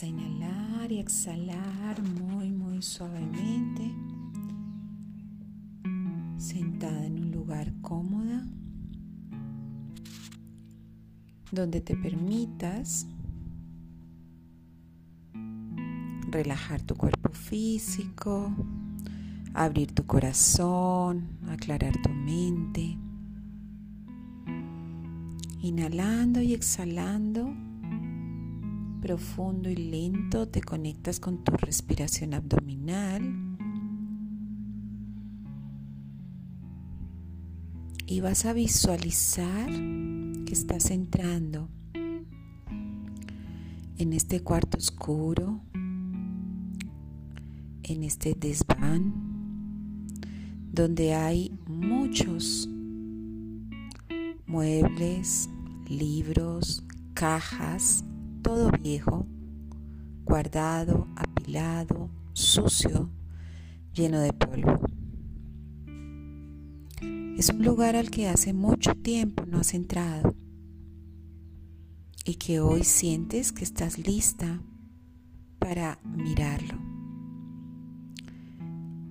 A inhalar y exhalar muy, muy suavemente. Sentada en un lugar cómoda. Donde te permitas relajar tu cuerpo físico, abrir tu corazón, aclarar tu mente. Inhalando y exhalando profundo y lento te conectas con tu respiración abdominal. Y vas a visualizar que estás entrando en este cuarto oscuro, en este desván, donde hay muchos muebles, libros, cajas, todo viejo, guardado, apilado, sucio, lleno de polvo. Es un lugar al que hace mucho tiempo no has entrado y que hoy sientes que estás lista para mirarlo.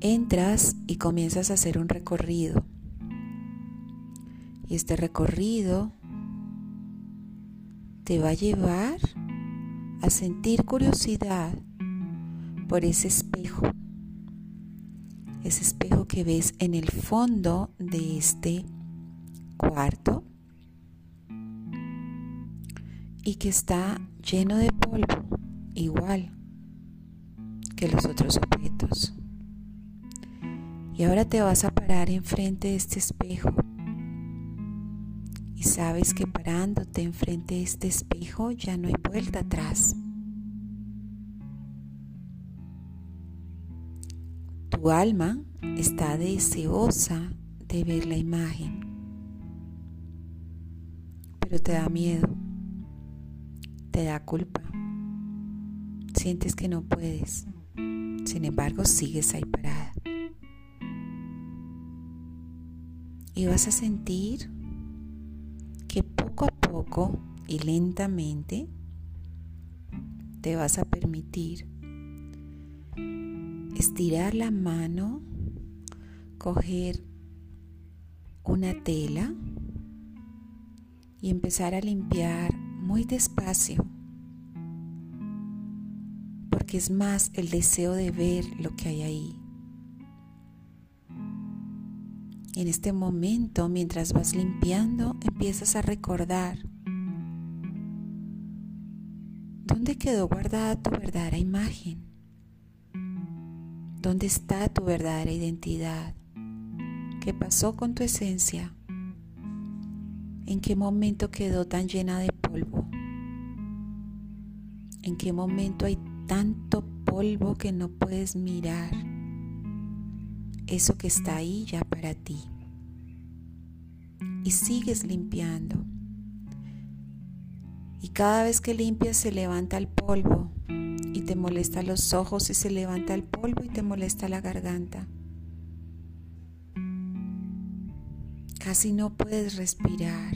Entras y comienzas a hacer un recorrido. Y este recorrido te va a llevar a sentir curiosidad por ese espejo, ese espejo que ves en el fondo de este cuarto y que está lleno de polvo, igual que los otros objetos. Y ahora te vas a parar enfrente de este espejo sabes que parándote enfrente de este espejo ya no hay vuelta atrás. Tu alma está deseosa de ver la imagen, pero te da miedo, te da culpa, sientes que no puedes, sin embargo sigues ahí parada. Y vas a sentir poco a poco y lentamente te vas a permitir estirar la mano, coger una tela y empezar a limpiar muy despacio, porque es más el deseo de ver lo que hay ahí. En este momento, mientras vas limpiando, empiezas a recordar dónde quedó guardada tu verdadera imagen, dónde está tu verdadera identidad, qué pasó con tu esencia, en qué momento quedó tan llena de polvo, en qué momento hay tanto polvo que no puedes mirar eso que está ahí ya para ti. Y sigues limpiando. Y cada vez que limpias se levanta el polvo y te molesta los ojos y se levanta el polvo y te molesta la garganta. Casi no puedes respirar.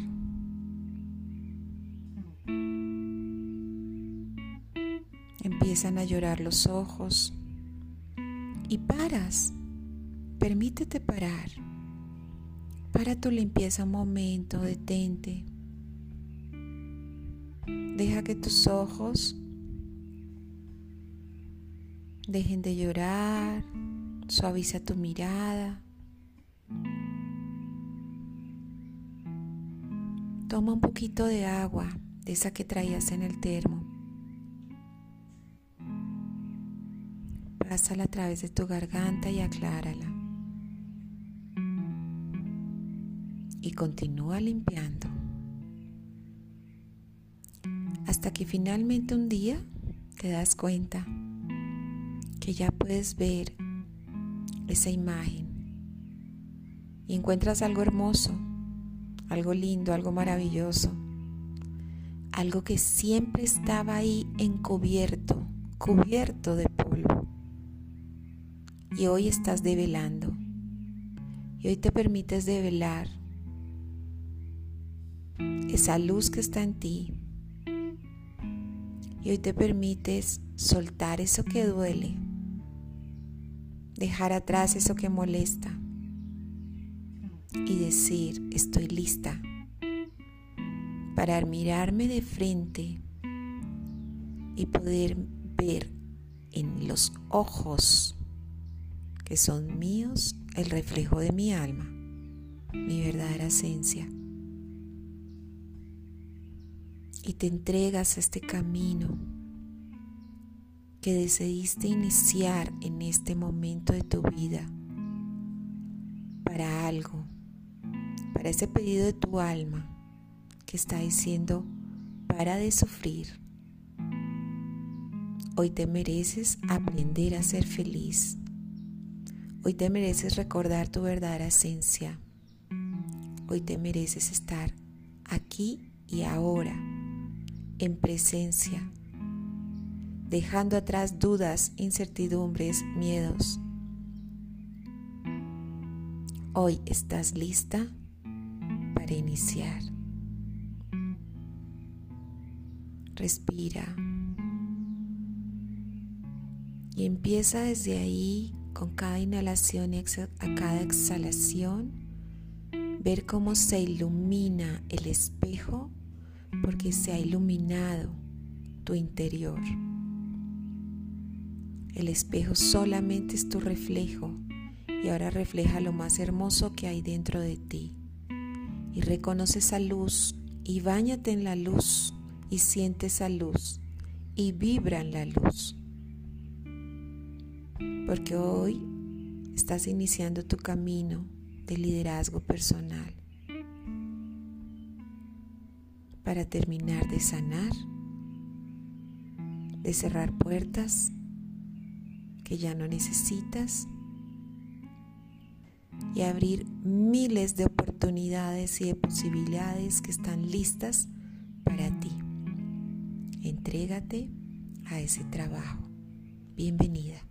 Empiezan a llorar los ojos y paras Permítete parar. Para tu limpieza un momento, detente. Deja que tus ojos dejen de llorar. Suaviza tu mirada. Toma un poquito de agua, de esa que traías en el termo. Pásala a través de tu garganta y aclárala. Y continúa limpiando. Hasta que finalmente un día te das cuenta que ya puedes ver esa imagen y encuentras algo hermoso, algo lindo, algo maravilloso, algo que siempre estaba ahí encubierto, cubierto de polvo. Y hoy estás develando. Y hoy te permites develar esa luz que está en ti, Y hoy te permites soltar eso que duele, dejar atrás eso que molesta y decir, estoy lista para mirarme de frente y poder ver en los ojos que son míos el reflejo de mi alma, mi verdadera esencia. Y te entregas a este camino que decidiste iniciar en este momento de tu vida para algo, para ese pedido de tu alma que está diciendo, para de sufrir. Hoy te mereces aprender a ser feliz. Hoy te mereces recordar tu verdadera esencia. Hoy te mereces estar aquí y ahora, en presencia, dejando atrás dudas, incertidumbres, miedos. Hoy estás lista para iniciar. Respira. Y empieza desde ahí con cada inhalación y a cada exhalación, ver cómo se ilumina el espejo porque se ha iluminado tu interior. El espejo solamente es tu reflejo y ahora refleja lo más hermoso que hay dentro de ti. Y reconoce esa luz y báñate en la luz y siente esa luz y vibra en la luz porque hoy estás iniciando tu camino de liderazgo personal para terminar de sanar, de cerrar puertas que ya no necesitas y abrir miles de oportunidades y de posibilidades que están listas para ti. Entrégate a ese trabajo. Bienvenida.